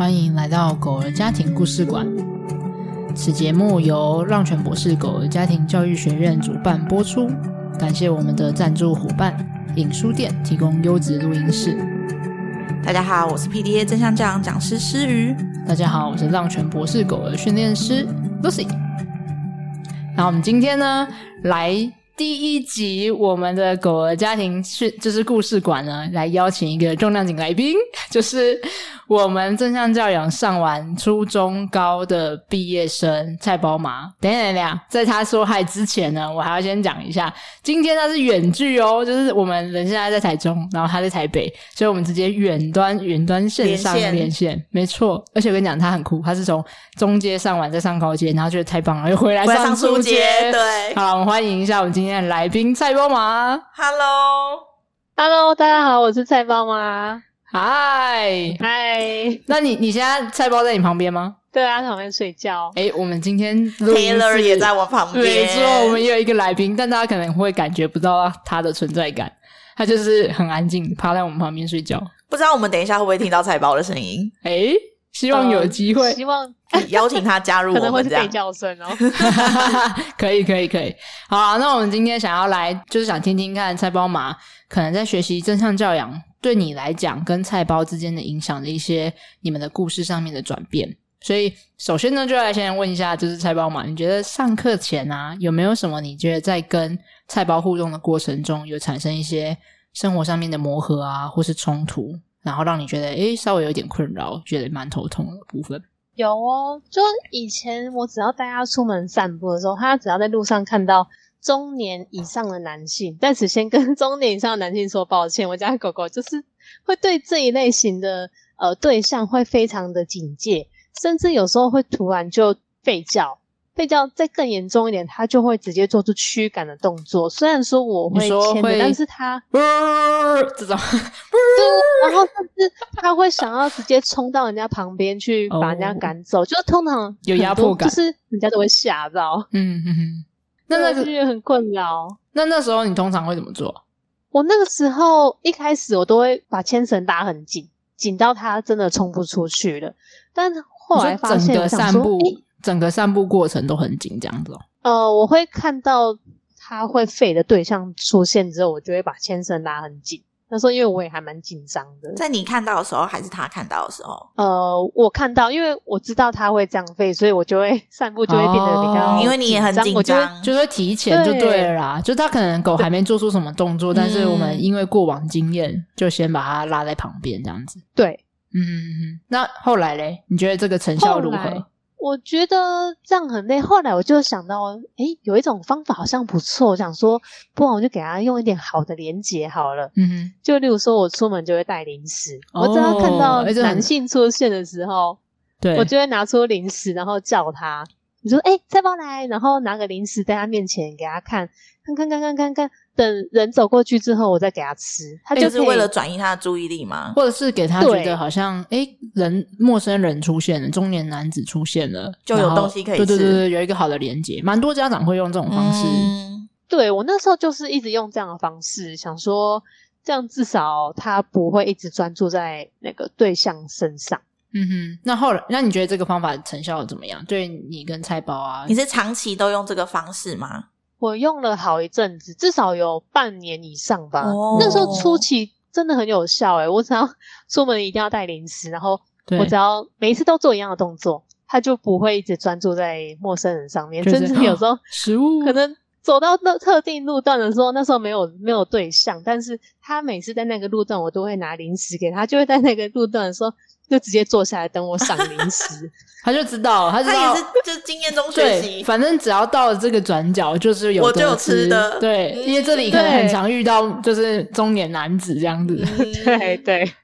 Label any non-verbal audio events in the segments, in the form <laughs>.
欢迎来到狗儿家庭故事馆。此节目由浪犬博士狗儿家庭教育学院主办播出，感谢我们的赞助伙伴影书店提供优质录音室。大家好，我是 PDA 正向教养讲师诗瑜。大家好，我是浪犬博士狗儿训练师 Lucy。那我们今天呢，来。第一集，我们的狗儿家庭训就是故事馆呢，来邀请一个重量级来宾，就是我们正向教养上完初中高的毕业生菜包妈。等一下，等一下，在他说嗨之前呢，我还要先讲一下，今天他是远距哦，就是我们人现在在台中，然后他在台北，所以我们直接远端远端线上连线，连线，没错。而且我跟你讲，他很酷，他是从中阶上完再上高阶，然后觉得太棒了，又回来上初阶。对，好，我们欢迎一下我们今天的。来宾菜包妈，Hello，Hello，大家好，我是菜包妈，嗨嗨，那你你现在菜包在你旁边吗？对啊，在旁边睡觉。哎，我们今天 Taylor 也在我旁边，没错，我们也有一个来宾，但大家可能会感觉不到他的存在感，他就是很安静，趴在我们旁边睡觉。不知道我们等一下会不会听到菜包的声音？哎，希望有机会，希望。邀请他加入 <laughs> 我们，可能会是背叫声哦。<laughs> 可以，可以，可以。好啊，那我们今天想要来，就是想听听看菜包妈可能在学习正向教养，对你来讲跟菜包之间的影响的一些你们的故事上面的转变。所以，首先呢，就来先问一下，就是菜包妈，你觉得上课前啊，有没有什么你觉得在跟菜包互动的过程中，有产生一些生活上面的磨合啊，或是冲突，然后让你觉得诶稍微有点困扰，觉得蛮头痛的部分？有哦，就以前我只要带他出门散步的时候，他只要在路上看到中年以上的男性，在此先跟 <laughs> 中年以上的男性说抱歉，我家狗狗就是会对这一类型的呃对象会非常的警戒，甚至有时候会突然就吠叫。吠叫再更严重一点，他就会直接做出驱赶的动作。虽然说我会牵着，但是他这种，<laughs> 对，然后甚至他会想要直接冲到人家旁边去把人家赶走，哦、就通常有压迫感，就是人家都会吓到。嗯哼哼，那那个就很困扰。那那时候你通常会怎么做？我那个时候一开始我都会把牵绳打很紧，紧到他真的冲不出去了。但后来发现，散步。整个散步过程都很紧，这样子哦。呃，我会看到他会吠的对象出现之后，我就会把牵绳拉很紧。那时候因为我也还蛮紧张的。在你看到的时候，还是他看到的时候？呃，我看到，因为我知道他会这样吠，所以我就会散步就会变得比较、哦。因为你也很紧张，就会提前就对了啦。就他可能狗还没做出什么动作，<laughs> 但是我们因为过往经验，就先把它拉在旁边这样子。对，嗯嗯嗯。那后来嘞？你觉得这个成效如何？我觉得这样很累，后来我就想到，诶，有一种方法好像不错，我想说，不然我就给他用一点好的连接好了。嗯哼，就例如说，我出门就会带零食，哦、我只要看到男性出现的时候，对，我就会拿出零食，然后叫他，你说，诶，菜包来，然后拿个零食在他面前给他看，看看看看看看。等人走过去之后，我再给他吃。他就，就是为了转移他的注意力吗？或者是给他觉得好像，哎，人陌生人出现了，中年男子出现了，就有东西可以吃。对对对，有一个好的连接，蛮多家长会用这种方式。嗯、对，我那时候就是一直用这样的方式，想说这样至少他不会一直专注在那个对象身上。嗯哼，那后来，那你觉得这个方法成效怎么样？对你跟菜包啊，你是长期都用这个方式吗？我用了好一阵子，至少有半年以上吧。Oh. 那时候初期真的很有效诶，我只要出门一定要带零食，然后我只要每一次都做一样的动作，他就不会一直专注在陌生人上面。甚至有时候食物可能走到那特定路段的时候，那时候没有没有对象，但是他每次在那个路段，我都会拿零食给他，就会在那个路段的时候。就直接坐下来等我赏零食，<laughs> 他就知道，他知道他也是就是经验中学习。反正只要到了这个转角，就是有我就有吃的。对，因为这里可能很常遇到就是中年男子这样子。<laughs> 对对。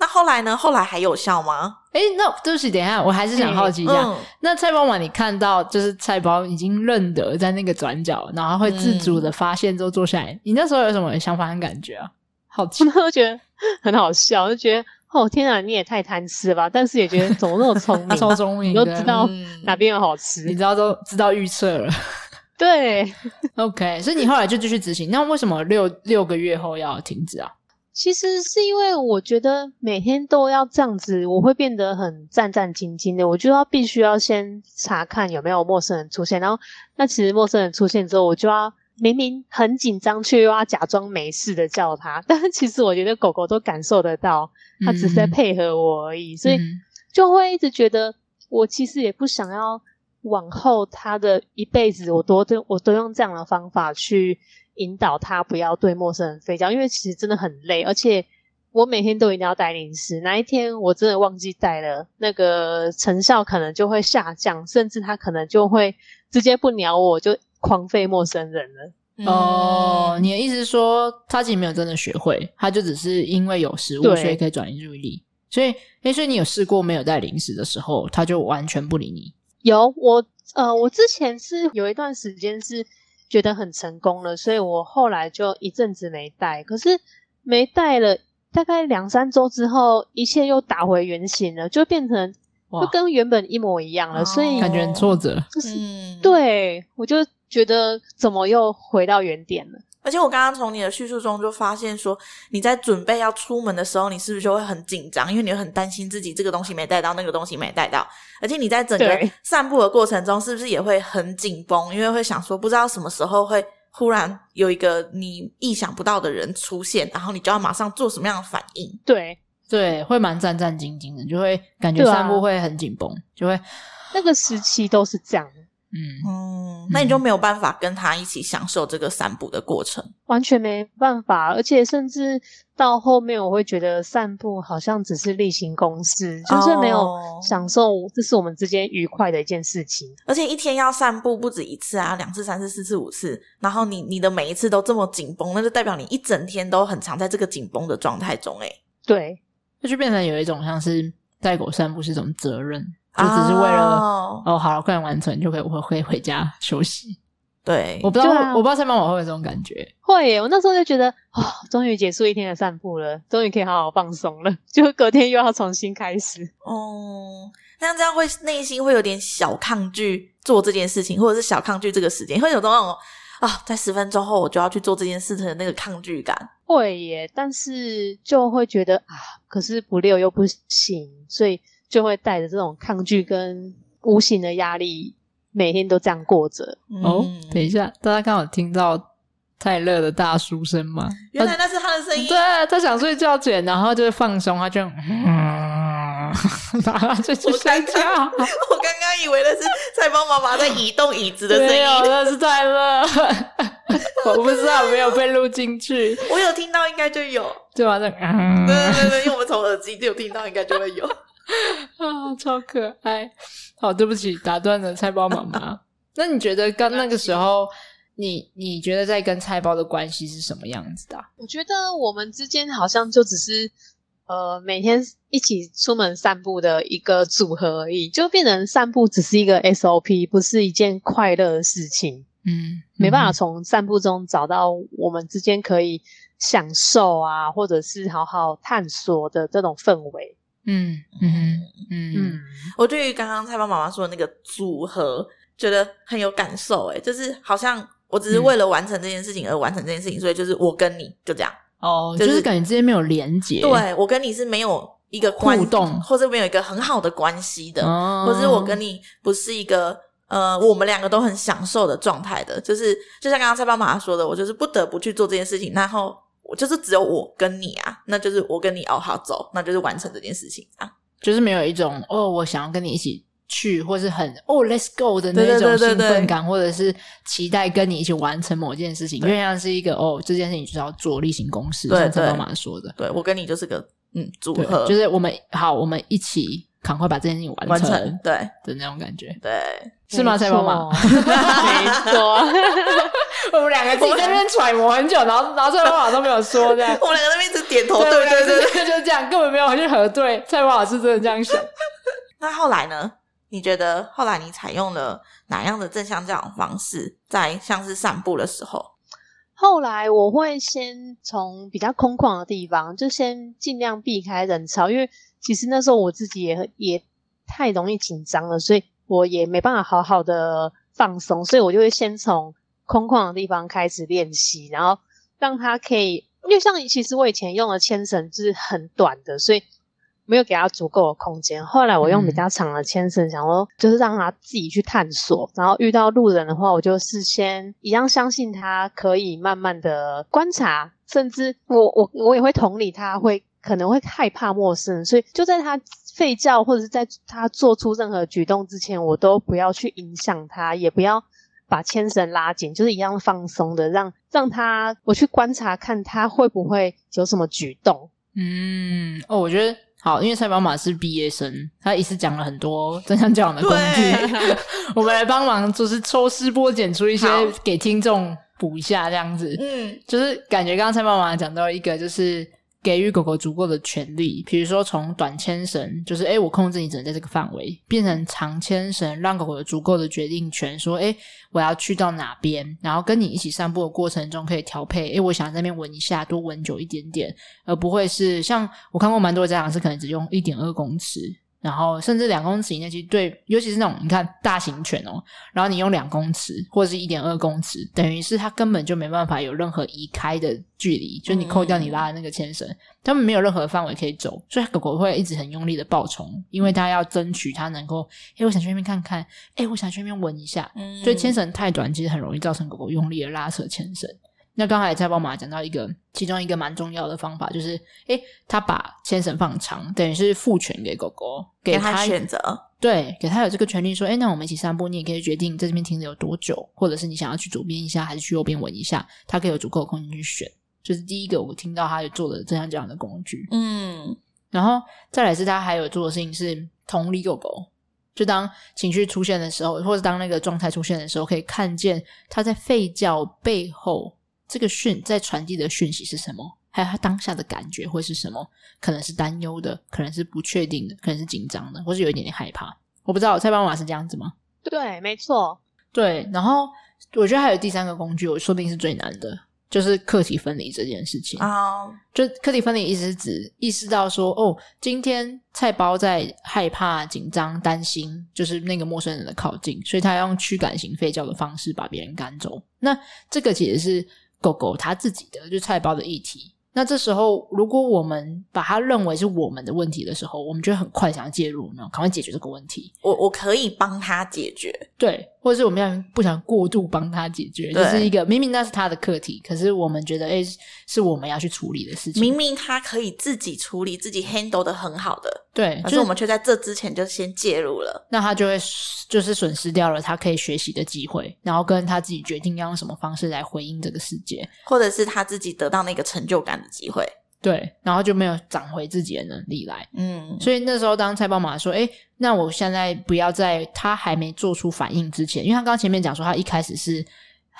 那后来呢？后来还有效吗？哎，那对不起，等一下，我还是想好奇一下。嗯、那菜包妈，你看到就是菜包已经认得在那个转角，然后会自主的发现之后坐下来，嗯、你那时候有什么想法和感觉啊？好奇，<laughs> 我觉得很好笑，就觉得。哦天啊，你也太贪吃了吧！但是也觉得怎么那么聪 <laughs> 明，超聪明，你都知道哪边有好吃，你知道都知道预测了。<laughs> <laughs> 对，OK，所以你后来就继续执行。那为什么六六个月后要停止啊？其实是因为我觉得每天都要这样子，我会变得很战战兢兢的。我就要必须要先查看有没有陌生人出现，然后那其实陌生人出现之后，我就要明明很紧张，却又要假装没事的叫它。<laughs> 但是其实我觉得狗狗都感受得到，它只是在配合我而已，嗯、所以就会一直觉得我其实也不想要往后它的一辈子，我都都我都用这样的方法去。引导它不要对陌生人吠叫，因为其实真的很累，而且我每天都一定要带零食。哪一天我真的忘记带了，那个成效可能就会下降，甚至它可能就会直接不鸟我，就狂吠陌生人了。哦，你的意思是说，他其实没有真的学会，他就只是因为有食物，所以可以转移注意力。所以，诶，所以你有试过没有带零食的时候，他就完全不理你？有，我呃，我之前是有一段时间是。觉得很成功了，所以我后来就一阵子没带。可是没带了大概两三周之后，一切又打回原形了，就变成就跟原本一模一样了。所以感觉很挫折。就是、嗯、对，我就觉得怎么又回到原点了。而且我刚刚从你的叙述中就发现说，你在准备要出门的时候，你是不是就会很紧张？因为你会很担心自己这个东西没带到，那个东西没带到。而且你在整个散步的过程中，是不是也会很紧绷？因为会想说，不知道什么时候会忽然有一个你意想不到的人出现，然后你就要马上做什么样的反应？对对，会蛮战战兢兢的，就会感觉散步会很紧绷，啊、就会那个时期都是这样。嗯嗯，那你就没有办法跟他一起享受这个散步的过程，完全没办法。而且甚至到后面，我会觉得散步好像只是例行公事，哦、就是没有享受，这是我们之间愉快的一件事情。而且一天要散步不止一次啊，两次、三次、四次、五次，然后你你的每一次都这么紧绷，那就代表你一整天都很常在这个紧绷的状态中。诶对，那就变成有一种像是带狗散步是一种责任。就只是为了哦，哦，好了，快点完成就可以，我可以回家休息。对，我不知道，啊、我不知道上班我会不会有这种感觉。会耶，我那时候就觉得，哦，终于结束一天的散步了，终于可以好好放松了，<laughs> 就隔天又要重新开始。哦，那这样会内心会有点小抗拒做这件事情，或者是小抗拒这个时间，会有种那种啊，在十分钟后我就要去做这件事情的那个抗拒感。会耶，但是就会觉得啊，可是不遛又不行，所以。就会带着这种抗拒跟无形的压力，每天都这样过着。哦，等一下，大家刚好听到泰勒的大叔声吗？原来那是他的声音。对，他想睡觉前，然后就放松，他就嗯，<laughs> 然后就去睡觉。我刚刚以为那是蔡邦妈妈在移动椅子的声音，没有，那是泰勒。我不知道有没有被录进去，我有听到，应该就有。对吧？嗯，对对对，<laughs> 因为我们从耳机就有听到，应该就会有。<laughs> 啊，超可爱！好，对不起，打断了菜包妈妈。<laughs> 那你觉得刚那个时候，你你觉得在跟菜包的关系是什么样子的啊？我觉得我们之间好像就只是呃每天一起出门散步的一个组合而已，就变成散步只是一个 SOP，不是一件快乐的事情。嗯，没办法从散步中找到我们之间可以享受啊，或者是好好探索的这种氛围。嗯嗯嗯嗯，我对于刚刚蔡邦妈妈说的那个组合，觉得很有感受。诶，就是好像我只是为了完成这件事情而完成这件事情，嗯、所以就是我跟你就这样哦，就是、就是、感觉之间没有连接。对，我跟你是没有一个互动，或者没有一个很好的关系的，哦、或者我跟你不是一个呃，我们两个都很享受的状态的。就是就像刚刚蔡邦妈妈说的，我就是不得不去做这件事情，然后。我就是只有我跟你啊，那就是我跟你哦，好走，那就是完成这件事情啊，就是没有一种哦，我想要跟你一起去，或是很哦，let's go 的那种兴奋感，对对对对，或者是期待跟你一起完成某件事情，因为像是一个哦，这件事情就是要做例行公事，像蔡妈妈说的，对，我跟你就是个嗯组合，就是我们好，我们一起。赶快把这件事情完成，完成对的那种感觉，对，是吗？蔡妈妈，没错，<laughs> 我们两个自己在那边揣摩很久，然后然后蔡妈妈都没有说，这样，<laughs> 我们两个在那边一直点头，对对对，对，就是这样，根本没有去核对。蔡妈妈是真的这样想。<laughs> 那后来呢？你觉得后来你采用了哪样的正向教养方式，在像是散步的时候？后来我会先从比较空旷的地方，就先尽量避开人潮，因为。其实那时候我自己也也太容易紧张了，所以我也没办法好好的放松，所以我就会先从空旷的地方开始练习，然后让他可以，因因为像其实我以前用的牵绳是很短的，所以没有给他足够的空间。后来我用比较长的牵绳，想说就是让他自己去探索。然后遇到路人的话，我就是先一样相信他可以慢慢的观察，甚至我我我也会同理他会可能会害怕陌生人，所以就在他吠叫或者是在他做出任何举动之前，我都不要去影响他，也不要。把牵绳拉紧，就是一样放松的，让让他我去观察，看他会不会有什么举动。嗯，哦，我觉得好，因为蔡宝马是毕业生，他一次讲了很多真相教养的工具，<laughs> 我们来帮忙，就是抽丝剥茧出一些给听众补一下，这样子。嗯，就是感觉刚刚蔡宝马讲到一个，就是。给予狗狗足够的权利，比如说从短牵绳，就是诶我控制你只能在这个范围，变成长牵绳，让狗狗有足够的决定权，说诶我要去到哪边，然后跟你一起散步的过程中可以调配，诶我想在那边闻一下，多闻久一点点，而不会是像我看过蛮多的家长是可能只用一点二公尺。然后甚至两公尺以内，其实对，尤其是那种你看大型犬哦，然后你用两公尺或者是一点二公尺，等于是它根本就没办法有任何移开的距离，就你扣掉你拉的那个牵绳，它们没有任何范围可以走，所以狗狗会一直很用力的暴冲，因为它要争取它能够，诶我想去那边看看，诶我想去那边闻一下，所以牵绳太短，其实很容易造成狗狗用力的拉扯牵绳。那刚才蔡宝马讲到一个，其中一个蛮重要的方法，就是，诶他把牵绳放长，等于是赋权给狗狗，给他，选择，对，给他有这个权利，说，诶那我们一起散步，你也可以决定在这边停留多久，或者是你想要去左边一下，还是去右边闻一下，他可以有足够的空间去选。就是第一个我听到他有做的这样这样的工具，嗯，然后再来是他还有做的事情是同理狗狗，就当情绪出现的时候，或者当那个状态出现的时候，可以看见他在吠叫背后。这个讯在传递的讯息是什么？还有他当下的感觉会是什么？可能是担忧的，可能是不确定的，可能是紧张的，或是有一点点害怕。我不知道蔡宝马是这样子吗？对，没错。对，然后我觉得还有第三个工具，我说不定是最难的，就是课题分离这件事情啊。Oh. 就课题分离意思是指意识到说，哦，今天菜包在害怕、紧张、担心，就是那个陌生人的靠近，所以他要用驱赶型吠叫的方式把别人赶走。那这个其实是。狗狗它自己的就菜包的议题，那这时候如果我们把它认为是我们的问题的时候，我们就很快想要介入，然后赶快解决这个问题。我我可以帮他解决，对。或者是我们要不想过度帮他解决，就是一个明明那是他的课题，可是我们觉得哎，是我们要去处理的事情。明明他可以自己处理，自己 handle 的很好的，对，可是我们却在这之前就先介入了，那他就会就是损失掉了他可以学习的机会，然后跟他自己决定要用什么方式来回应这个世界，或者是他自己得到那个成就感的机会。对，然后就没有长回自己的能力来。嗯，所以那时候当蔡宝马说：“哎，那我现在不要在他还没做出反应之前，因为他刚刚前面讲说他一开始是。”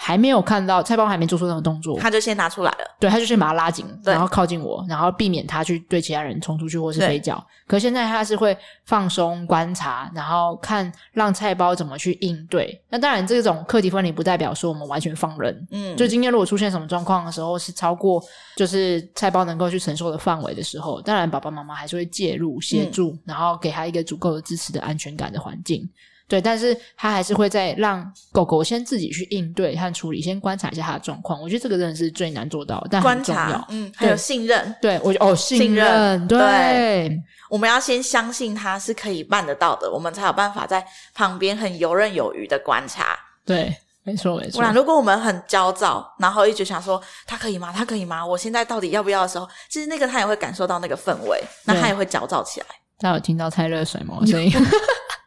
还没有看到菜包还没做出任何动作，他就先拿出来了。对，他就先把它拉紧，然后靠近我，然后避免他去对其他人冲出去或是飞脚。可现在他是会放松观察，然后看让菜包怎么去应对。那当然，这种课题分离不代表说我们完全放任。嗯，就今天如果出现什么状况的时候，是超过就是菜包能够去承受的范围的时候，当然爸爸妈妈还是会介入协助，嗯，然后给他一个足够的支持的安全感的环境。对，但是他还是会在让狗狗先自己去应对和处理，先观察一下它的状况。我觉得这个真的是最难做到的，但。观察，嗯，还有信任。对，我哦，信任，信任对，对，我们要先相信他是可以办得到的，我们才有办法在旁边很游刃有余的观察。对，没错，没错。不然，如果我们很焦躁，然后一直想说他可以吗？他可以吗？我现在到底要不要的时候，其实那个他也会感受到那个氛围，那他也会焦躁起来。大家有听到太热水吗？声音。<laughs>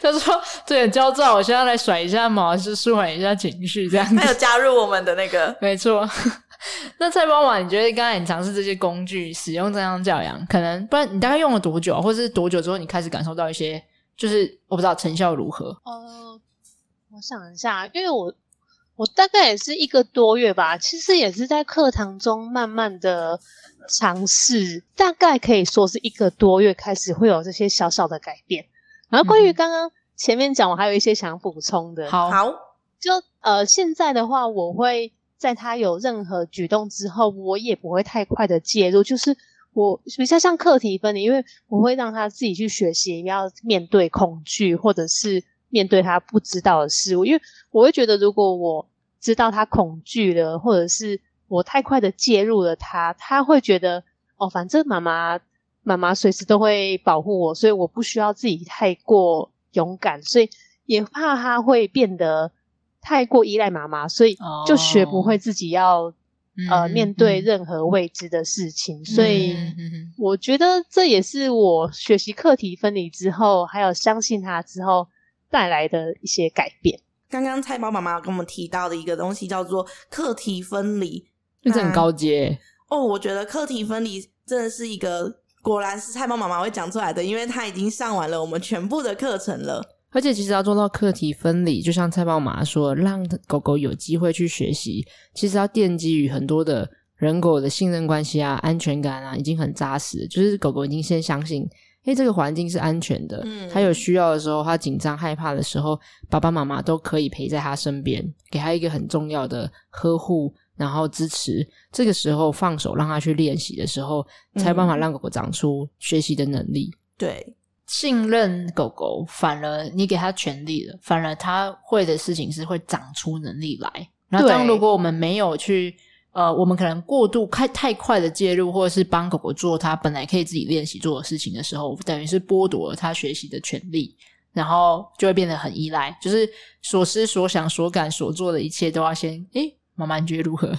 他说：“对，焦躁，我现在来甩一下毛，是舒缓一下情绪，这样子。”他有加入我们的那个，没错。<laughs> 那蔡宝马，你觉得刚才你尝试这些工具，使用正向教养，可能不然你大概用了多久，或是多久之后，你开始感受到一些，就是我不知道成效如何？呃，我想一下，因为我我大概也是一个多月吧，其实也是在课堂中慢慢的尝试，大概可以说是一个多月开始会有这些小小的改变。然后关于刚刚前面讲，我还有一些想补充的。好，好，就呃，现在的话，我会在他有任何举动之后，我也不会太快的介入。就是我比较像课题分离，因为我会让他自己去学习，要面对恐惧，或者是面对他不知道的事物。因为我会觉得，如果我知道他恐惧了，或者是我太快的介入了他，他会觉得哦，反正妈妈妈妈随时都会保护我，所以我不需要自己太过勇敢，所以也怕他会变得太过依赖妈妈，所以就学不会自己要、哦、呃面对任何未知的事情。嗯、所以我觉得这也是我学习课题分离之后，还有相信他之后带来的一些改变。刚刚菜包妈妈跟我们提到的一个东西叫做课题分离，这很高阶哦。我觉得课题分离真的是一个，果然是菜包妈妈会讲出来的，因为她已经上完了我们全部的课程了。而且其实要做到课题分离，就像菜包妈妈说，让狗狗有机会去学习，其实要奠基于很多的人狗的信任关系啊、安全感啊，已经很扎实，就是狗狗已经先相信。因为这个环境是安全的，嗯，他有需要的时候，它紧张害怕的时候，爸爸妈妈都可以陪在它身边，给它一个很重要的呵护，然后支持。这个时候放手让他去练习的时候，才有办法让狗狗长出学习的能力。对，信任狗狗，反而你给他权利了，反而他会的事情是会长出能力来。那当如果我们没有去。呃，我们可能过度开太快的介入，或者是帮狗狗做它本来可以自己练习做的事情的时候，等于是剥夺了它学习的权利，然后就会变得很依赖，就是所思所想所感所做的一切都要先，诶，妈妈你觉得如何？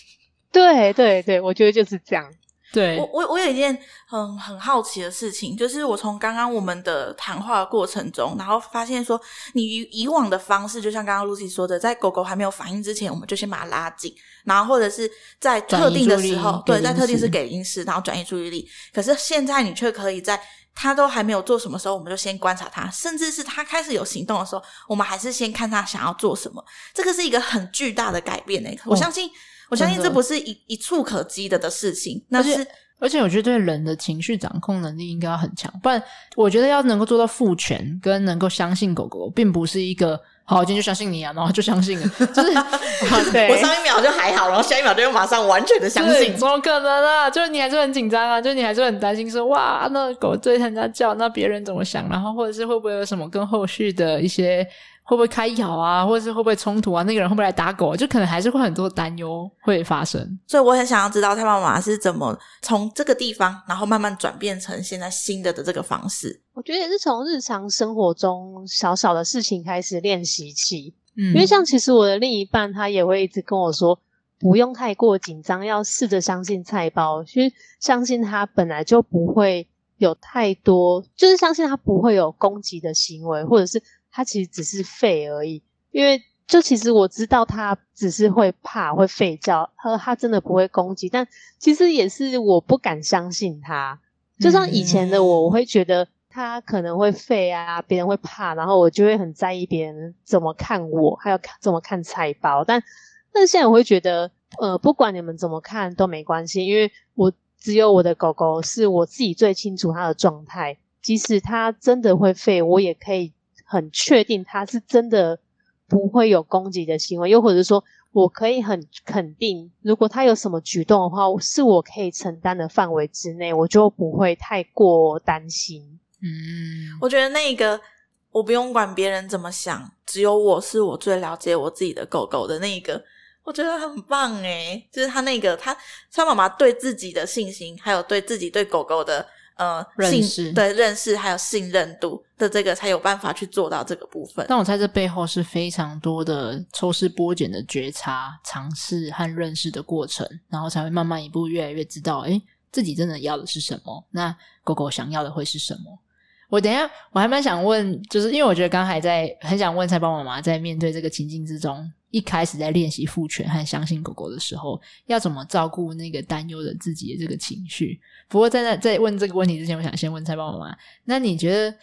<laughs> 对对对，我觉得就是这样。对，我我我有一件很很好奇的事情，就是我从刚刚我们的谈话的过程中，然后发现说，你以以往的方式，就像刚刚 Lucy 说的，在狗狗还没有反应之前，我们就先把它拉紧，然后或者是在特定的时候，对，在特定是给零食，然后转移注意力。可是现在你却可以在它都还没有做什么时候，我们就先观察他，甚至是他开始有行动的时候，我们还是先看他想要做什么。这个是一个很巨大的改变呢、欸，我相信。哦我相信这不是一一触可及的的事情，那是而且我觉得对人的情绪掌控能力应该要很强，不然我觉得要能够做到赋权跟能够相信狗狗，并不是一个好，我今天就相信你啊，然后就相信了，就是 <laughs> 对我上一秒就还好，然后下一秒就又马上完全的相信，怎么可能啊？就是你还是很紧张啊，就是你还是很担心说哇，那狗对人家叫，那别人怎么想？然后或者是会不会有什么跟后续的一些。会不会开咬啊，或者是会不会冲突啊？那个人会不会来打狗啊？就可能还是会很多担忧会发生。所以我很想要知道他妈妈是怎么从这个地方，然后慢慢转变成现在新的的这个方式。我觉得也是从日常生活中小小的事情开始练习起。嗯，因为像其实我的另一半他也会一直跟我说，不用太过紧张，要试着相信菜包，其实相信他本来就不会有太多，就是相信他不会有攻击的行为，或者是。他其实只是废而已，因为就其实我知道他只是会怕会吠叫，他说他真的不会攻击，但其实也是我不敢相信他。就像以前的我，我会觉得他可能会吠啊，别人会怕，然后我就会很在意别人怎么看我，还有怎么看菜包。但但现在我会觉得，呃，不管你们怎么看都没关系，因为我只有我的狗狗是我自己最清楚它的状态，即使它真的会吠，我也可以。很确定它是真的不会有攻击的行为，又或者说，我可以很肯定，如果他有什么举动的话，是我可以承担的范围之内，我就不会太过担心。嗯，我觉得那个我不用管别人怎么想，只有我是我最了解我自己的狗狗的那个，我觉得很棒诶，就是他那个他他妈妈对自己的信心，还有对自己对狗狗的。呃，认识对认识还有信任度的这个才有办法去做到这个部分。但我猜这背后是非常多的抽丝剥茧的觉察、尝试和认识的过程，然后才会慢慢一步越来越知道，诶，自己真的要的是什么？那狗狗想要的会是什么？我等一下我还蛮想问，就是因为我觉得刚才在很想问菜包妈妈，在面对这个情境之中。一开始在练习父权和相信狗狗的时候，要怎么照顾那个担忧的自己的这个情绪？不过在那在问这个问题之前，我想先问菜包妈妈，那你觉得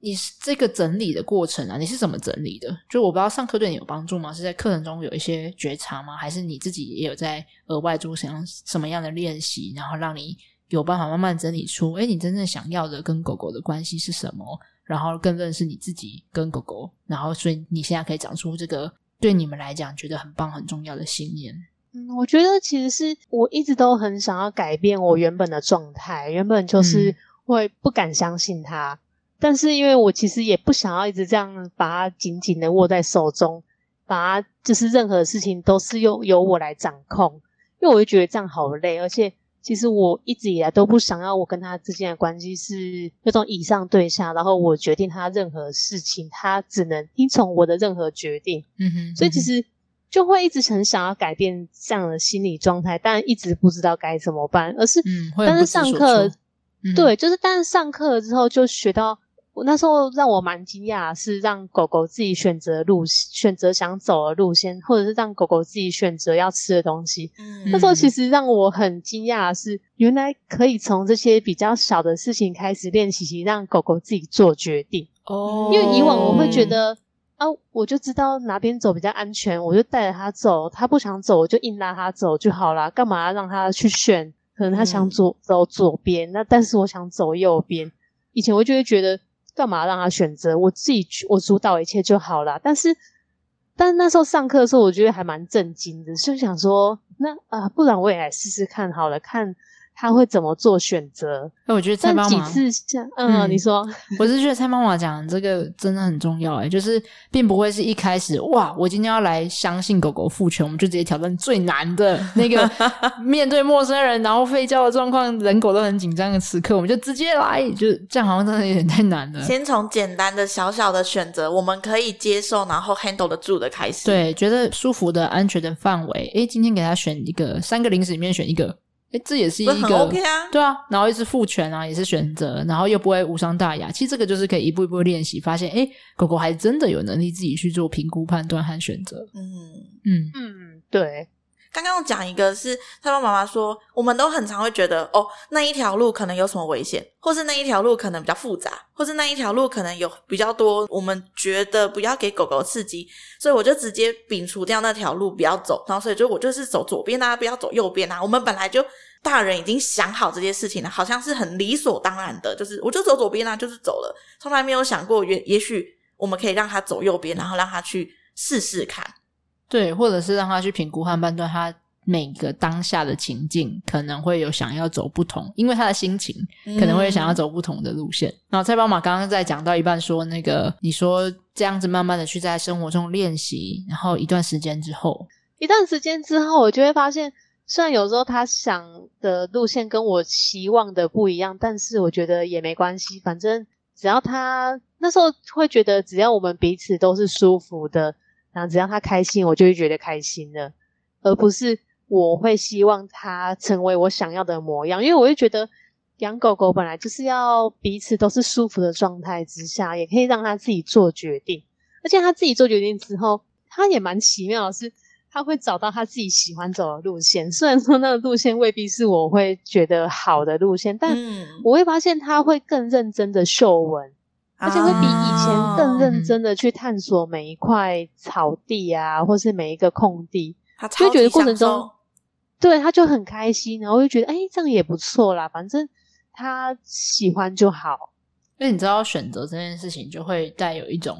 你这个整理的过程啊，你是怎么整理的？就我不知道上课对你有帮助吗？是在课程中有一些觉察吗？还是你自己也有在额外做什什么样的练习，然后让你有办法慢慢整理出，哎，你真正想要的跟狗狗的关系是什么？然后更认识你自己跟狗狗，然后所以你现在可以长出这个。对你们来讲，觉得很棒、很重要的信念。嗯，我觉得其实是我一直都很想要改变我原本的状态，原本就是会不敢相信它，嗯、但是因为我其实也不想要一直这样把它紧紧的握在手中，把它就是任何事情都是由由我来掌控，因为我就觉得这样好累，而且其实我一直以来都不想要我跟他之间的关系是那种以上对下，然后我决定他任何事情，他只能听从我的任何决定。嗯哼，嗯哼，所以其实就会一直很想要改变这样的心理状态，但一直不知道该怎么办。而是，嗯，但是上课，嗯、对，就是但是上课之后就学到。我那时候让我蛮惊讶，是让狗狗自己选择路，选择想走的路线，或者是让狗狗自己选择要吃的东西。嗯，那时候其实让我很惊讶的是，原来可以从这些比较小的事情开始练习，让狗狗自己做决定。哦，因为以往我会觉得啊，我就知道哪边走比较安全，我就带着它走，它不想走，我就硬拉它走就好啦。干嘛要让它去选？可能它想走走左边，那但是我想走右边。以前我就会觉得。干嘛让他选择？我自己去，我主导一切就好了。但是，但是那时候上课的时候，我觉得还蛮震惊的，就想说，那啊、不然我也来试试看好了，看。他会怎么做选择？那我觉得蔡妈妈几次这样，嗯，嗯，你说，<laughs> 我是觉得蔡妈妈讲这个真的很重要，诶就是并不会是一开始哇，我今天要来相信狗狗父权，我们就直接挑战最难的那个 <laughs> 面对陌生人然后吠叫的状况，人狗都很紧张的时刻，我们就直接来，就这样好像真的有点太难了。先从简单的小小的选择，我们可以接受，然后 handle 得住的开始，对，觉得舒服的安全的范围，诶今天给他选一个三个零食里面选一个。诶这也是一个 OK 啊，对啊，然后一直父权啊，也是选择，然后又不会无伤大雅。其实这个就是可以一步一步练习，发现哎狗狗还真的有能力自己去做评估、判断和选择。嗯嗯嗯，对。刚刚讲一个是他爸妈妈说，我们都很常会觉得哦，那一条路可能有什么危险，或是那一条路可能比较复杂，或是那一条路可能有比较多我们觉得不要给狗狗刺激，所以我就直接摒除掉那条路不要走，然后所以就我就是走左边啊，不要走右边啊。我们本来就大人已经想好这件事情了，好像是很理所当然的，就是我就走左边啊，就是走了，从来没有想过也也许我们可以让他走右边，然后让他去试试看。对，或者是让他去评估和判断他每个当下的情境，可能会有想要走不同，因为他的心情可能会想要走不同的路线。嗯、然后蔡宝马刚刚在讲到一半说，那个你说这样子慢慢的去在生活中练习，然后一段时间之后，一段时间之后，我就会发现，虽然有时候他想的路线跟我期望的不一样，但是我觉得也没关系，反正只要他那时候会觉得，只要我们彼此都是舒服的。然后只要他开心，我就会觉得开心了，而不是我会希望他成为我想要的模样。因为我会觉得养狗狗本来就是要彼此都是舒服的状态之下，也可以让他自己做决定。而且他自己做决定之后，他也蛮奇妙的是，他会找到他自己喜欢走的路线。虽然说那个路线未必是我会觉得好的路线，但我会发现他会更认真的嗅闻。而且会比以前更认真的去探索每一块草地啊，或是每一个空地，他就觉得过程中，对，他就很开心，然后就觉得，哎，这样也不错啦，反正他喜欢就好。因为你知道，选择这件事情就会带有一种，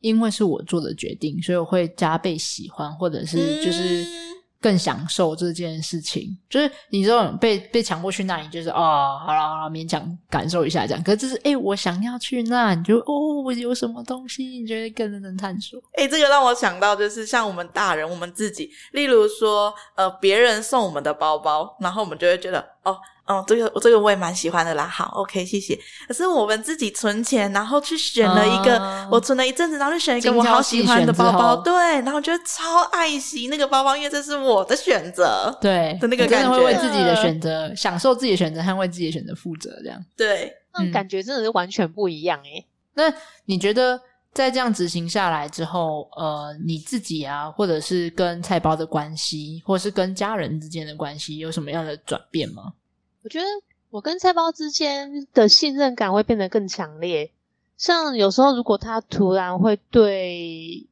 因为是我做的决定，所以我会加倍喜欢，或者是就是。嗯更享受这件事情，就是你这种被被强迫去那里，就是哦，好了好了，勉强感受一下这样。可是就是，诶我想要去那，你就哦，我有什么东西，你觉得更认真探索？诶这个让我想到，就是像我们大人，我们自己，例如说，呃，别人送我们的包包，然后我们就会觉得，哦。哦，这个我这个我也蛮喜欢的啦。好，OK，谢谢。可是我们自己存钱，然后去选了一个，呃、我存了一阵子，然后去选一个我好喜欢的包包，对，然后觉得超爱惜那个包包，因为这是我的选择，对的那个感觉，会为自己的选择、呃、享受自己的选择，和为自己的选择负责，这样。对，那种感觉真的是完全不一样诶、欸。那你觉得在这样执行下来之后，呃，你自己啊，或者是跟菜包的关系，或者是跟家人之间的关系，有什么样的转变吗？我觉得我跟菜包之间的信任感会变得更强烈。像有时候，如果他突然会对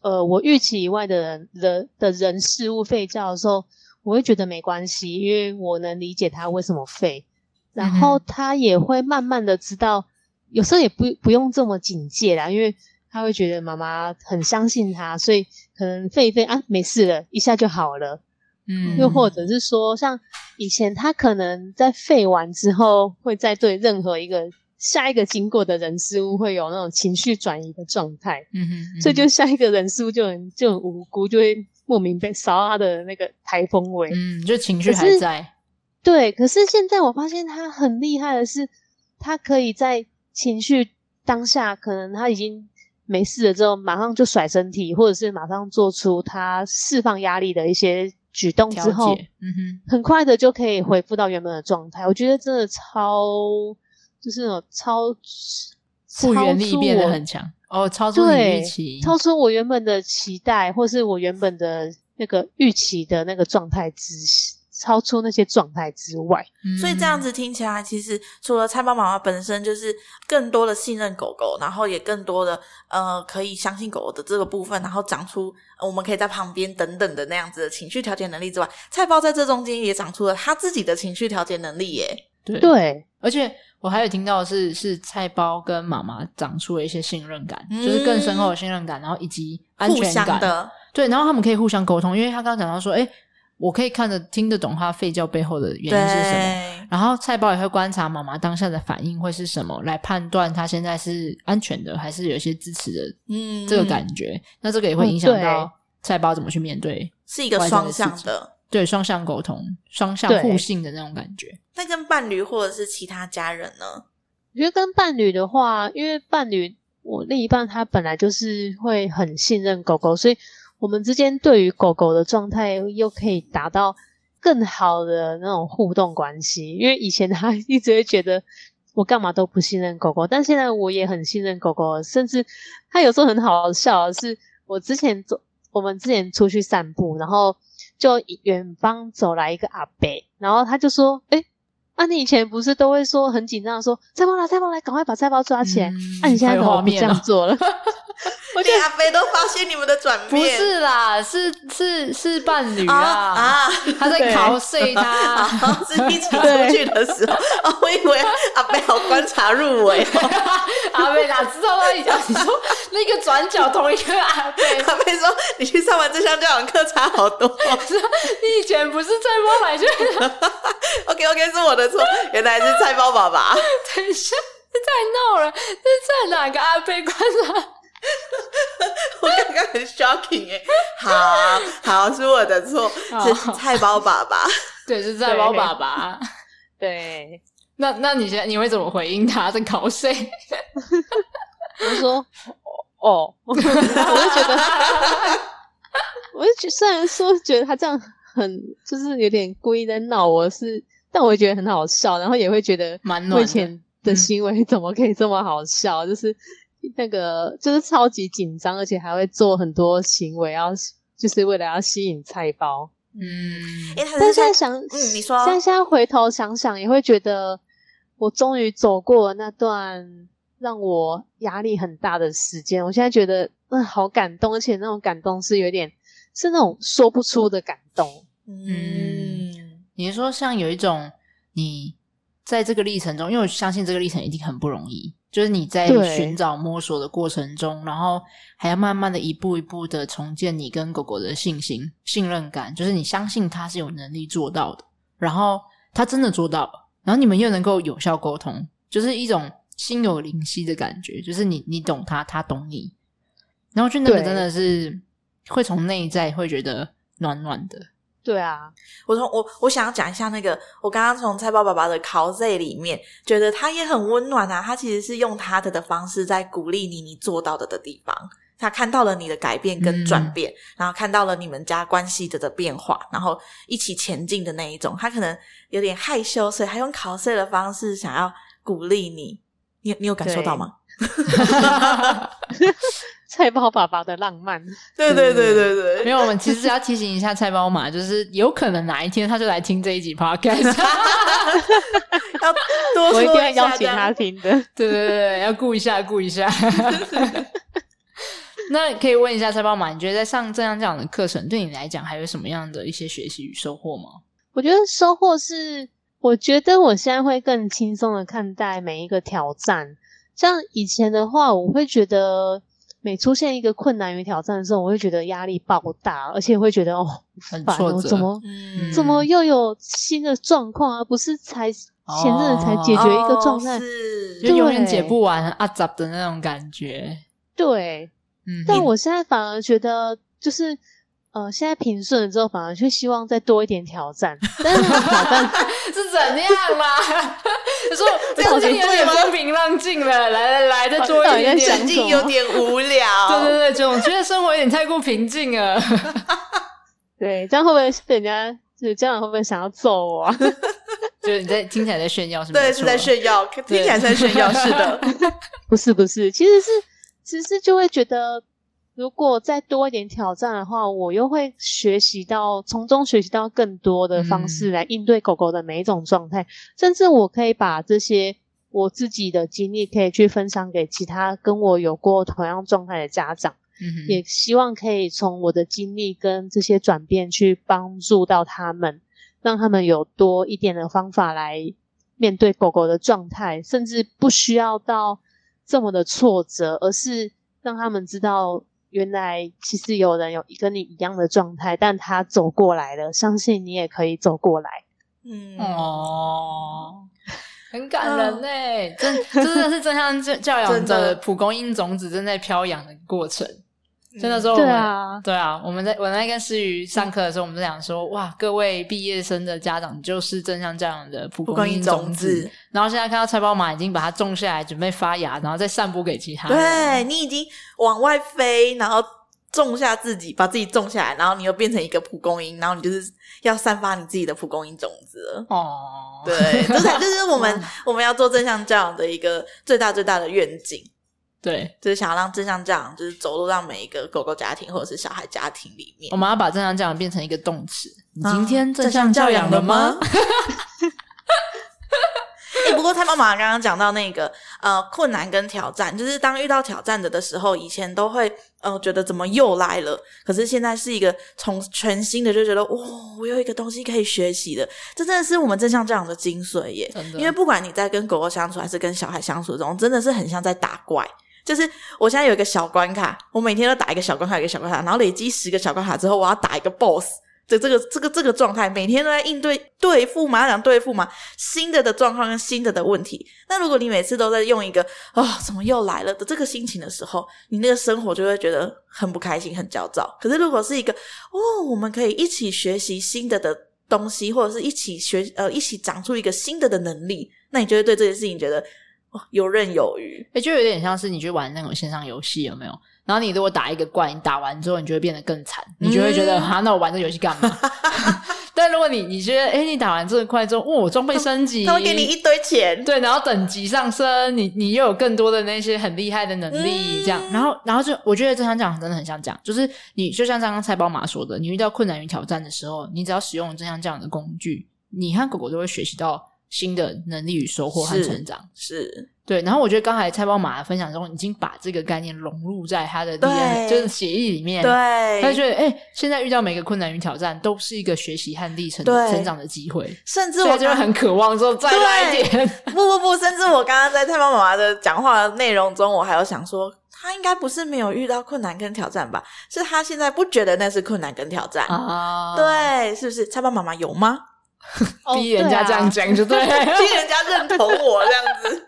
呃我预期以外的人的的人事物吠叫的时候，我会觉得没关系，因为我能理解他为什么吠。然后他也会慢慢的知道，有时候也不不用这么警戒啦，因为他会觉得妈妈很相信他，所以可能吠一吠啊，没事了，一下就好了。嗯，又或者是说，像以前他可能在废完之后，会再对任何一个下一个经过的人事物会有那种情绪转移的状态。嗯哼，嗯哼，所以就下一个人事物就很就很无辜，就会莫名被扫到他的那个台风尾，嗯，就情绪还在。对，可是现在我发现他很厉害的是，他可以在情绪当下，可能他已经没事了之后，马上就甩身体，或者是马上做出他释放压力的一些举动之后，嗯哼，很快的就可以恢复到原本的状态。我觉得真的超，就是那种超复原力变得很强哦，超出预期，超出我原本的期待，或是我原本的那个预期的那个状态之超出那些状态之外，嗯，所以这样子听起来，其实除了菜包妈妈本身就是更多的信任狗狗，然后也更多的呃可以相信狗狗的这个部分，然后长出我们可以在旁边等等的那样子的情绪调节能力之外，菜包在这中间也长出了他自己的情绪调节能力耶。对对，而且我还有听到的是是菜包跟妈妈长出了一些信任感，嗯，就是更深厚的信任感，然后以及安全感的。对，然后他们可以互相沟通，因为他刚刚讲到说，诶我可以看得听得懂他吠叫背后的原因是什么，然后菜包也会观察妈妈当下的反应会是什么，来判断他现在是安全的还是有一些支持的，嗯，这个感觉、嗯，那这个也会影响到菜包怎么去面对，是一个双向的，对，双向沟通、双向互信的那种感觉。那跟伴侣或者是其他家人呢？我觉得跟伴侣的话，因为伴侣我另一半他本来就是会很信任狗狗，所以。我们之间对于狗狗的状态又可以达到更好的那种互动关系，因为以前他 <laughs> 一直会觉得我干嘛都不信任狗狗，但现在我也很信任狗狗，甚至他有时候很好笑是，我之前走，我们之前出去散步，然后就远方走来一个阿伯，然后他就说：“诶啊，你以前不是都会说很紧张，说菜包来，菜包来，赶快把菜包抓起来。嗯”啊，你现在怎么不这样做了？<laughs> 我连阿飞都发现你们的转变，不是啦，是是是伴侣啊啊！他在考碎他，<laughs> 是一起出去的时候，哦，我以为阿飞好观察入微哦。<laughs> 阿飞哪知道他你讲你说那个转角同一个阿飞，阿飞说你去上完这项教养课差好多。你以前不是菜包来就？OK OK，是我的错，<laughs> 原来是菜包爸爸。<laughs> 等一下，这太闹了，这在哪个阿贝观察？<laughs> 我刚刚很 shocking 哎，好好是我的错，是菜包爸爸，对，是菜包爸爸，对。那那你现在你会怎么回应他在口水？我就说哦，我就觉得，我就觉得虽然说觉得他这样很就是有点故意在闹我是，是但我也觉得很好笑，然后也会觉得蛮暖的 <laughs> 的行为怎么可以这么好笑，嗯、就是。那个就是超级紧张，而且还会做很多行为，要就是为了要吸引菜包。嗯，但现在想，嗯，你说，现在现在回头想想，也会觉得我终于走过了那段让我压力很大的时间。我现在觉得，嗯，好感动，而且那种感动是有点是那种说不出的感动。嗯，你是说像有一种你在这个历程中，因为我相信这个历程一定很不容易。就是你在寻找摸索的过程中，然后还要慢慢的一步一步的重建你跟狗狗的信心、信任感。就是你相信它是有能力做到的，然后它真的做到了，然后你们又能够有效沟通，就是一种心有灵犀的感觉。就是你你懂它，它懂你，然后就那个真的是会从内在会觉得暖暖的。对啊，我从我我想要讲一下那个，我刚刚从菜包爸爸的 cos 里面，觉得他也很温暖啊。他其实是用他的的方式在鼓励你，你做到的的地方。他看到了你的改变跟转变，嗯，然后看到了你们家关系的的变化，然后一起前进的那一种。他可能有点害羞，所以他用 cos 的方式想要鼓励你。你你有感受到吗？<laughs> <laughs> 菜包爸爸的浪漫，对对对对对，没有，我们其实要提醒一下菜包嘛，就是有可能哪一天他就来听这一集 podcast，<laughs> 要多说一下，我一定要邀请他听的，对对对，要顾一下顾一下。<laughs> 那可以问一下菜包妈，你觉得在上这样这样的课程，对你来讲还有什么样的一些学习与收获吗？我觉得收获是，我觉得我现在会更轻松的看待每一个挑战，像以前的话，我会觉得。每出现一个困难与挑战的时候，我会觉得压力爆大，而且会觉得哦，很挫折，怎么、嗯、怎么又有新的状况啊？不是才前阵子才解决一个状态，就永远解不完啊杂的那种感觉。对，嗯，但我现在反而觉得，就是呃，现在平顺了之后，反而却希望再多一点挑战。但是挑战 <laughs> 是怎样啦？<laughs> 你说 <laughs> 这样子有点风平浪静了，来来来，再多一点点，环境有点无聊。对对对，总觉得生活有点太过平静了。对，这样会不会被人家就是家长会不会想要揍我啊？就是你在听起来在炫耀，是吗？对，是在炫耀，听起来在炫耀，是的。不是不是，其实是其实就会觉得。如果再多一点挑战的话，我又会学习到，从中学习到更多的方式来应对狗狗的每一种状态，嗯、甚至我可以把这些我自己的经历可以去分享给其他跟我有过同样状态的家长，嗯，也希望可以从我的经历跟这些转变去帮助到他们，让他们有多一点的方法来面对狗狗的状态，甚至不需要到这么的挫折，而是让他们知道。原来其实有人有跟你一样的状态，但他走过来了，相信你也可以走过来。嗯哦，很感人呢，欸、真真的是正向教教养的 <laughs> 蒲公英种子正在飘扬的过程。真的说，对啊，对啊，我们在我在跟思雨上课的时候，我们在讲说，哇，各位毕业生的家长就是正像这样的蒲公英种子，然后现在看到菜包马已经把它种下来，准备发芽，然后再散播给其他人。对，你已经往外飞，然后种下自己，把自己种下来，然后你又变成一个蒲公英，然后你就是要散发你自己的蒲公英种子了。哦，对，这才就是我们 <laughs> 我们要做正向教养的一个最大最大的愿景。对，就是想要让正向教养，就是走入到每一个狗狗家庭或者是小孩家庭里面。我们要把正向教养变成一个动词。你今天正向教养了吗？哎，<laughs> 不过蔡妈妈刚刚讲到那个呃困难跟挑战，就是当遇到挑战的的时候，以前都会呃觉得怎么又来了，可是现在是一个从全新的，就觉得哇，我有一个东西可以学习的，这真的是我们正向教养的精髓耶。因为不管你在跟狗狗相处还是跟小孩相处中，真的是很像在打怪。就是我现在有一个小关卡，我每天都打一个小关卡，一个小关卡，然后累积十个小关卡之后，我要打一个 BOSS 的这个这个这个状态，每天都在应对对付嘛，要讲对付嘛，新的的状况跟新的的问题。那如果你每次都在用一个、哦、怎么又来了的这个心情的时候，你那个生活就会觉得很不开心、很焦躁。可是如果是一个哦，我们可以一起学习新的的东西，或者是一起学呃一起长出一个新的的能力，那你就会对这件事情觉得。哦，游刃有余，哎、欸，就有点像是你去玩那种线上游戏，有没有？然后你如果打一个怪，你打完之后，你就会变得更惨，你就会觉得，哈、嗯，那我玩这游戏干嘛？<laughs> 但如果你你觉得，哎、欸，你打完这个怪之后，哦，装备升级，他会给你一堆钱，对，然后等级上升，你你又有更多的那些很厉害的能力，这样，嗯、然后然后就我觉得这样讲真的很像这样，就是你就像刚刚菜包马说的，你遇到困难与挑战的时候，你只要使用正向这样的工具，你和狗狗都会学习到新的能力与收获和成长，是。是对，然后我觉得刚才菜包马的分享中已经把这个概念融入在他的 DNA，就是协议里面。对，他就觉得哎，现在遇到每个困难与挑战都是一个学习和历程成长的机会，甚至我就会很渴望说再来一点。不不不，甚至我刚刚在菜包妈妈的讲话的内容中，我还有想说，他应该不是没有遇到困难跟挑战吧？是他现在不觉得那是困难跟挑战啊？对，是不是？菜包妈妈有吗？<laughs> 逼人家这样讲就对，<laughs> 逼人家认同我这样子。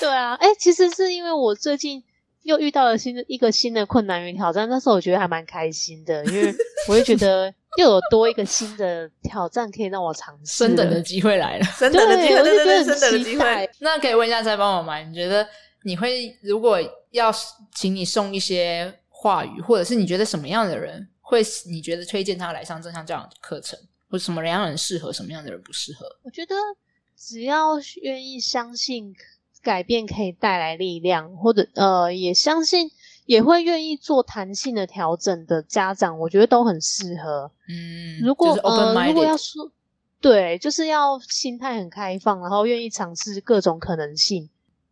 对啊，哎、欸，其实是因为我最近又遇到了新的一个新的困难与挑战，但是我觉得还蛮开心的，因为我就觉得又有多一个新的挑战可以让我尝试，升等的机会来了，升等的机会，对对对，升等的机会。那可以问一下，再帮我吗？你觉得你会如果要请你送一些话语，或者是你觉得什么样的人会你觉得推荐他来上正向教养的课程，或者什么样的人适合，什么样的人不适合？我觉得。只要愿意相信改变可以带来力量，或者呃也相信也会愿意做弹性的调整的家长，我觉得都很适合。嗯，如果呃如果要说对，就是要心态很开放，然后愿意尝试各种可能性。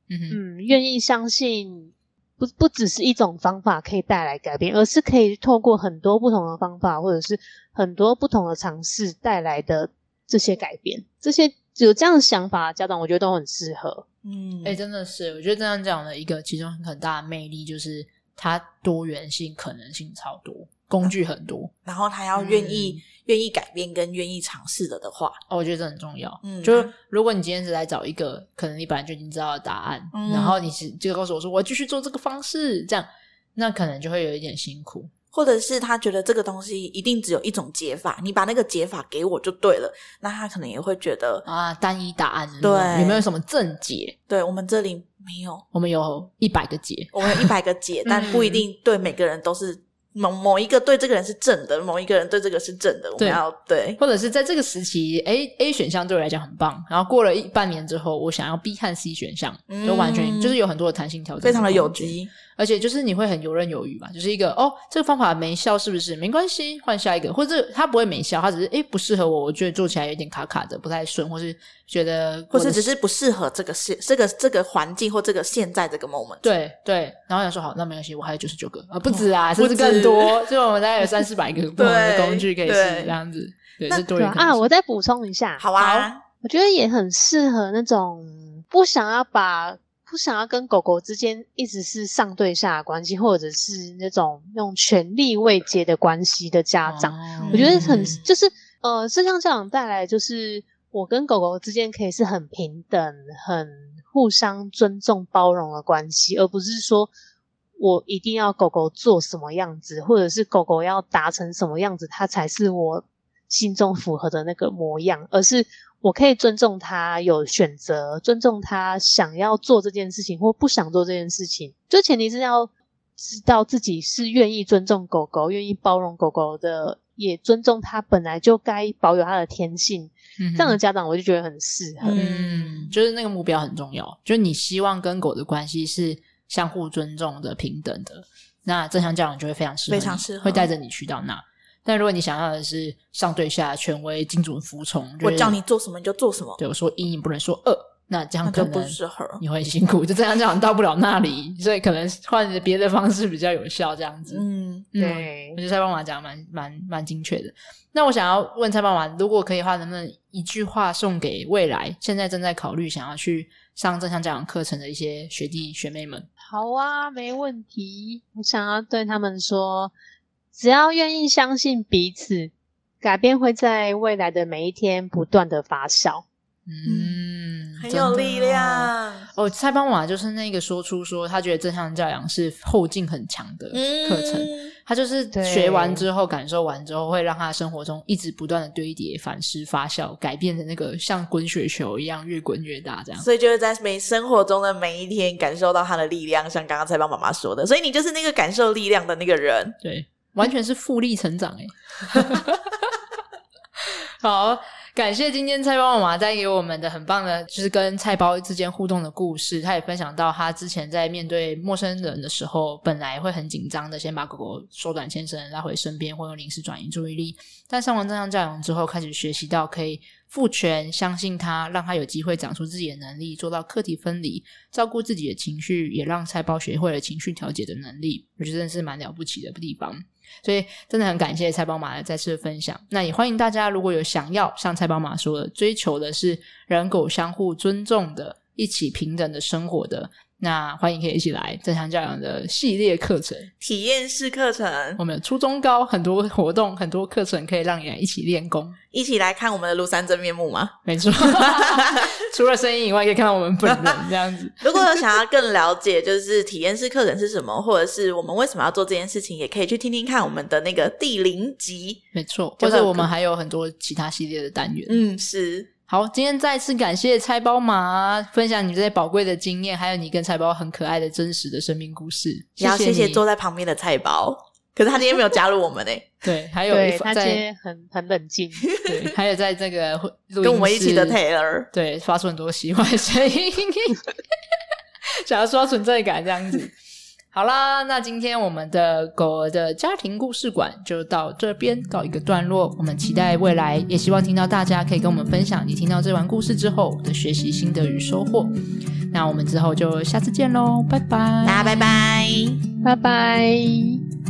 嗯，愿意相信不不只是一种方法可以带来改变，而是可以透过很多不同的方法，或者是很多不同的尝试带来的这些改变，这些。有这样的想法，家长我觉得都很适合。嗯，哎、欸，真的是，我觉得这样讲的一个其中很大的魅力就是它多元性、可能性超多，工具很多，然后他要愿意愿、嗯、意改变跟愿意尝试的的话，哦，我觉得这很重要。嗯，就是如果你今天是来找一个可能你本来就已经知道的答案，嗯、然后你是就告诉我说我要继续做这个方式，这样那可能就会有一点辛苦。或者是他觉得这个东西一定只有一种解法，你把那个解法给我就对了，那他可能也会觉得啊，单一答案，对，有没有什么正解？对，我们这里没有，我们有一百个解，我们有一百个解，<laughs> 但不一定对每个人都是。某某一个对这个人是正的，某一个人对这个是正的，我们要对，或者是在这个时期，A A 选项对我来讲很棒，然后过了一半年之后，我想要 B 和 C 选项，就完全、嗯、就是有很多的弹性调整，非常的有机。而且就是你会很游刃有余嘛，就是一个哦，这个方法没效是不是？没关系，换下一个，或者它不会没效，它只是诶不适合我，我觉得做起来有点卡卡的，不太顺，或是觉得，或是只是不适合这个现这个这个环境或这个现在这个 moment。对对，然后想说好，那没关系，我还有九十九个啊，不止啊，甚至更多，就我们大概有三四百个 <laughs> 不同的工具可以试，这样子。对，是多啊，我再补充一下，好啊，我觉得也很适合那种不想要把。不想要跟狗狗之间一直是上对下的关系，或者是那种用权力位阶的关系的家长，哦、我觉得很就是呃，正向教养带来就是我跟狗狗之间可以是很平等、很互相尊重、包容的关系，而不是说我一定要狗狗做什么样子，或者是狗狗要达成什么样子，它才是我心中符合的那个模样，而是。我可以尊重他有选择，尊重他想要做这件事情或不想做这件事情，就前提是要知道自己是愿意尊重狗狗，愿意包容狗狗的，也尊重它本来就该保有它的天性。嗯，这样的家长我就觉得很适合。嗯，就是那个目标很重要，就是你希望跟狗的关系是相互尊重的、平等的，那正向教养就会非常适合，非常适合，会带着你去到那。但如果你想要的是上对下权威、精准服从，我叫你做什么你就做什么。对，我说一，你不能说二，那这样可能不适合，你会辛苦。就这样这样到不了那里，所以可能换别的方式比较有效。这样子，嗯，对，嗯、我觉得蔡爸爸讲蛮蛮蛮精确的。那我想要问蔡爸爸，如果可以的话，能不能一句话送给未来现在正在考虑想要去上正向教养课程的一些学弟学妹们？好啊，没问题。我想要对他们说。只要愿意相信彼此，改变会在未来的每一天不断的发酵。嗯，很有力量哦。蔡邦玛就是那个说出说他觉得正向教养是后劲很强的课程，嗯、他就是学完之后感受完之后，会让他生活中一直不断的堆叠、反思、发酵，改变的那个像滚雪球一样越滚越大这样。所以就是在每生活中的每一天感受到他的力量，像刚刚蔡邦妈妈说的，所以你就是那个感受力量的那个人，对。完全是复利成长诶 <laughs> 好，感谢今天菜包妈妈带给我们的很棒的，就是跟菜包之间互动的故事。他也分享到他之前在面对陌生人的时候，本来会很紧张的，先把狗狗缩短牵绳拉回身边，或用零食转移注意力。但上完正向教养之后，开始学习到可以赋权，相信他，让他有机会长出自己的能力，做到课题分离，照顾自己的情绪，也让菜包学会了情绪调节的能力。我觉得真是蛮了不起的地方。所以真的很感谢蔡宝马的再次分享。那也欢迎大家，如果有想要像蔡宝马说的，追求的是人狗相互尊重的，一起平等的生活的。那欢迎可以一起来正向教养的系列课程、体验式课程。我们初中高很多活动、很多课程可以让你来一起练功，一起来看我们的庐山真面目吗？没错，<laughs> 除了声音以外，可以看到我们本人这样子。<laughs> 如果有想要更了解，就是体验式课程是什么，或者是我们为什么要做这件事情，也可以去听听看我们的那个第零集。没错，或者我们还有很多其他系列的单元。嗯，是。好，今天再次感谢菜包妈分享你这些宝贵的经验，还有你跟菜包很可爱的真实的生命故事。也要谢谢坐在旁边的菜包，可是他今天没有加入我们诶。<laughs> 对，还有对他今天很很冷静。<laughs> 对，还有在这个跟我们一起的 Taylor，对，发出很多奇怪的声音，<laughs> 想要刷存在感这样子。好啦，那今天我们的狗儿的家庭故事馆就到这边告一个段落。我们期待未来，也希望听到大家可以跟我们分享你听到这完故事之后的学习心得与收获。那我们之后就下次见喽，拜拜，大家拜拜，拜拜。